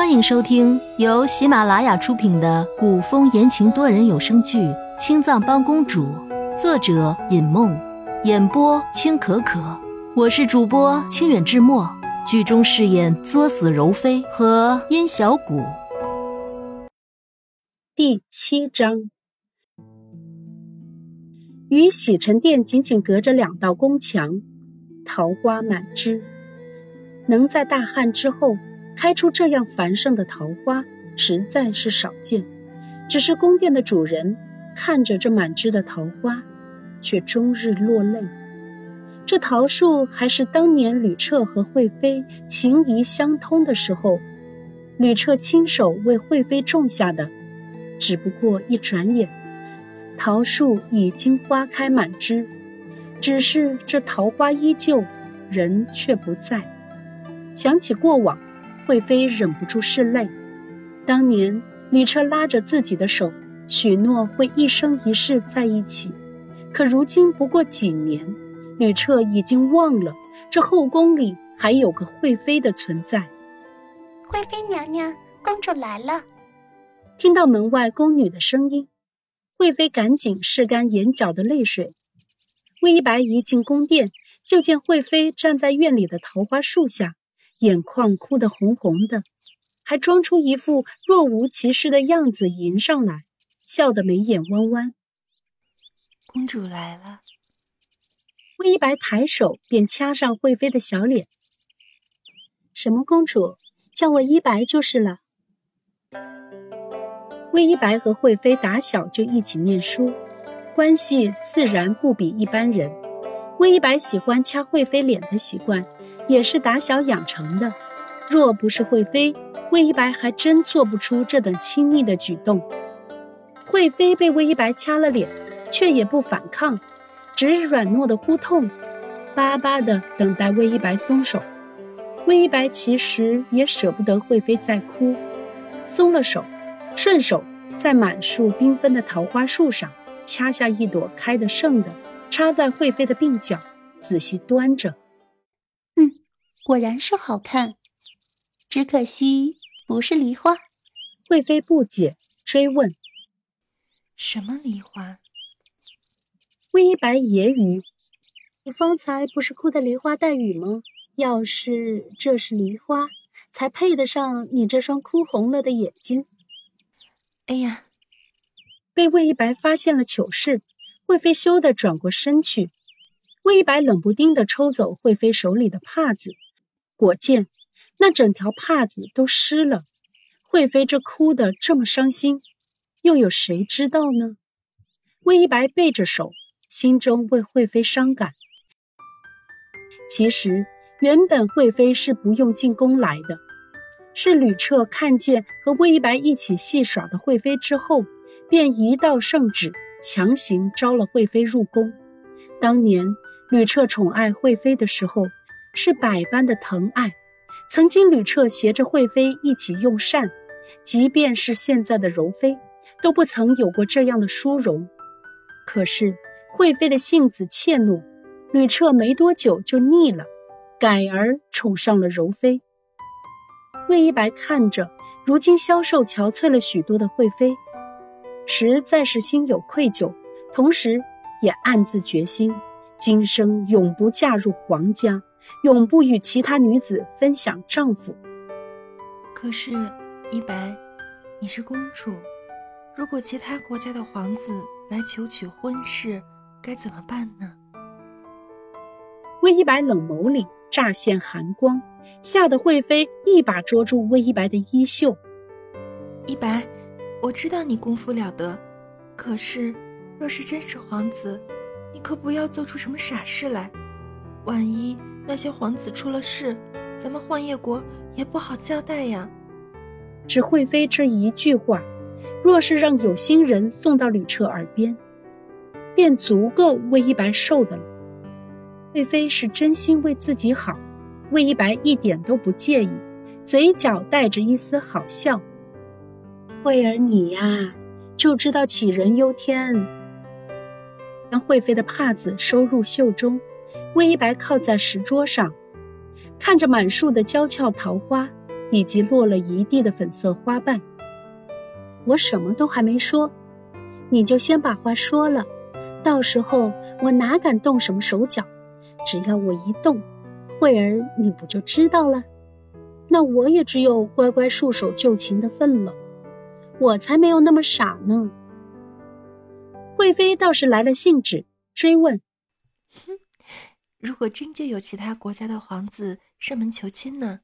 欢迎收听由喜马拉雅出品的古风言情多人有声剧《青藏帮公主》，作者尹梦，演播青可可。我是主播清远志墨，剧中饰演作死柔妃和殷小谷。第七章，与洗尘殿仅仅隔着两道宫墙，桃花满枝，能在大旱之后。开出这样繁盛的桃花实在是少见，只是宫殿的主人看着这满枝的桃花，却终日落泪。这桃树还是当年吕彻和惠妃情谊相通的时候，吕彻亲手为惠妃种下的。只不过一转眼，桃树已经花开满枝，只是这桃花依旧，人却不在。想起过往。惠妃忍不住拭泪。当年吕彻拉着自己的手，许诺会一生一世在一起。可如今不过几年，吕彻已经忘了这后宫里还有个惠妃的存在。惠妃娘娘，公主来了。听到门外宫女的声音，惠妃赶紧拭干眼角的泪水。魏一白一进宫殿，就见惠妃站在院里的桃花树下。眼眶哭得红红的，还装出一副若无其事的样子迎上来，笑得眉眼弯弯。公主来了。魏一白抬手便掐上惠妃的小脸。什么公主？叫我一白就是了。魏一白和惠妃打小就一起念书，关系自然不比一般人。魏一白喜欢掐惠妃脸的习惯。也是打小养成的，若不是惠妃，魏一白还真做不出这等亲密的举动。惠妃被魏一白掐了脸，却也不反抗，只软糯的呼痛，巴巴的等待魏一白松手。魏一白其实也舍不得惠妃再哭，松了手，顺手在满树缤纷的桃花树上掐下一朵开得盛的，插在惠妃的鬓角，仔细端着。果然是好看，只可惜不是梨花。贵妃不解，追问：“什么梨花？”魏一白揶揄：“你方才不是哭的梨花带雨吗？要是这是梨花，才配得上你这双哭红了的眼睛。”哎呀！被魏一白发现了糗事，贵妃羞得转过身去。魏一白冷不丁地抽走贵妃手里的帕子。果见，那整条帕子都湿了。惠妃这哭得这么伤心，又有谁知道呢？魏一白背着手，心中为惠妃伤感。其实原本惠妃是不用进宫来的，是吕彻看见和魏一白一起戏耍的惠妃之后，便一道圣旨，强行招了惠妃入宫。当年吕彻宠爱惠妃的时候。是百般的疼爱，曾经吕彻携着惠妃一起用膳，即便是现在的柔妃，都不曾有过这样的殊荣。可是惠妃的性子怯懦，吕彻没多久就腻了，改而宠上了柔妃。魏一白看着如今消瘦憔悴了许多的惠妃，实在是心有愧疚，同时也暗自决心，今生永不嫁入皇家。永不与其他女子分享丈夫。可是，一白，你是公主，如果其他国家的皇子来求娶婚事，该怎么办呢？魏一白冷眸里乍现寒光，吓得惠妃一把捉住魏一白的衣袖。一白，我知道你功夫了得，可是，若是真是皇子，你可不要做出什么傻事来，万一……那些皇子出了事，咱们幻夜国也不好交代呀。只惠妃这一句话，若是让有心人送到吕彻耳边，便足够魏一白受的了。惠妃是真心为自己好，魏一白一点都不介意，嘴角带着一丝好笑。惠儿你呀，就知道杞人忧天。将惠妃的帕子收入袖中。魏一白靠在石桌上，看着满树的娇俏桃花，以及落了一地的粉色花瓣。我什么都还没说，你就先把话说了，到时候我哪敢动什么手脚？只要我一动，慧儿你不就知道了？那我也只有乖乖束手就擒的份了。我才没有那么傻呢。惠妃倒是来了兴致，追问：“，如果真就有其他国家的皇子上门求亲呢？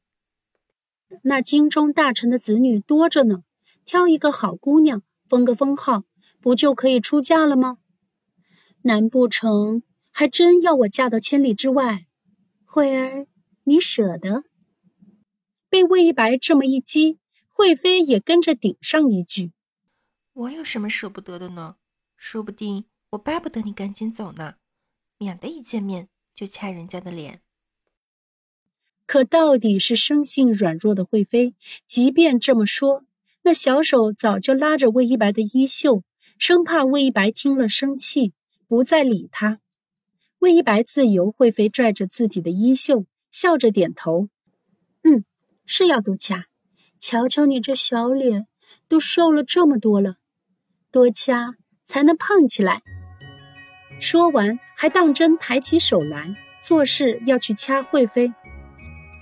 那京中大臣的子女多着呢，挑一个好姑娘，封个封号，不就可以出嫁了吗？难不成还真要我嫁到千里之外？惠儿，你舍得？”被魏一白这么一激，惠妃也跟着顶上一句：“我有什么舍不得的呢？”说不定我巴不得你赶紧走呢，免得一见面就掐人家的脸。可到底是生性软弱的惠妃，即便这么说，那小手早就拉着魏一白的衣袖，生怕魏一白听了生气，不再理他。魏一白自由惠妃拽着自己的衣袖，笑着点头：“嗯，是要多掐。瞧瞧你这小脸，都瘦了这么多了，多掐。”才能胖起来。说完，还当真抬起手来，做事要去掐惠妃。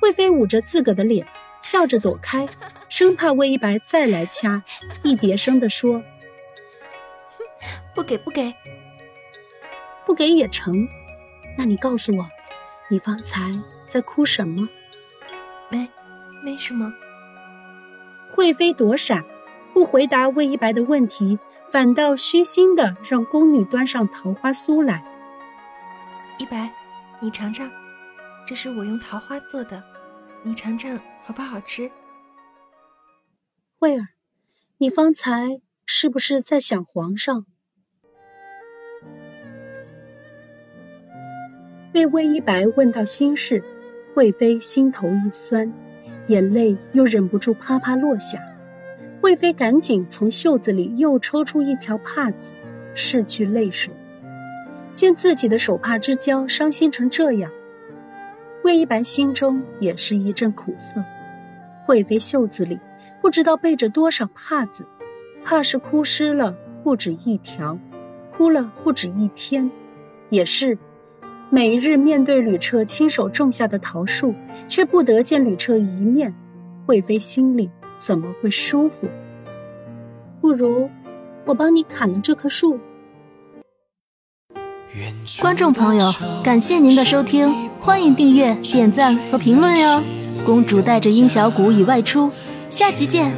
惠妃捂着自个的脸，笑着躲开，生怕魏一白再来掐，一叠声地说：“不给，不给，不给也成。那你告诉我，你方才在哭什么？”“没，没什么。”惠妃躲闪，不回答魏一白的问题。反倒虚心的让宫女端上桃花酥来。一白，你尝尝，这是我用桃花做的，你尝尝好不好吃？慧儿，你方才是不是在想皇上？被魏一白问到心事，贵妃心头一酸，眼泪又忍不住啪啪落下。惠妃赶紧从袖子里又抽出一条帕子，拭去泪水。见自己的手帕之交伤心成这样，魏一白心中也是一阵苦涩。贵妃袖子里不知道备着多少帕子，怕是哭湿了不止一条，哭了不止一天。也是，每日面对吕彻亲手种下的桃树，却不得见吕彻一面，贵妃心里。怎么会舒服？不如我帮你砍了这棵树。观众朋友，感谢您的收听，欢迎订阅、点赞和评论哟！公主带着鹰小谷已外出，下集见。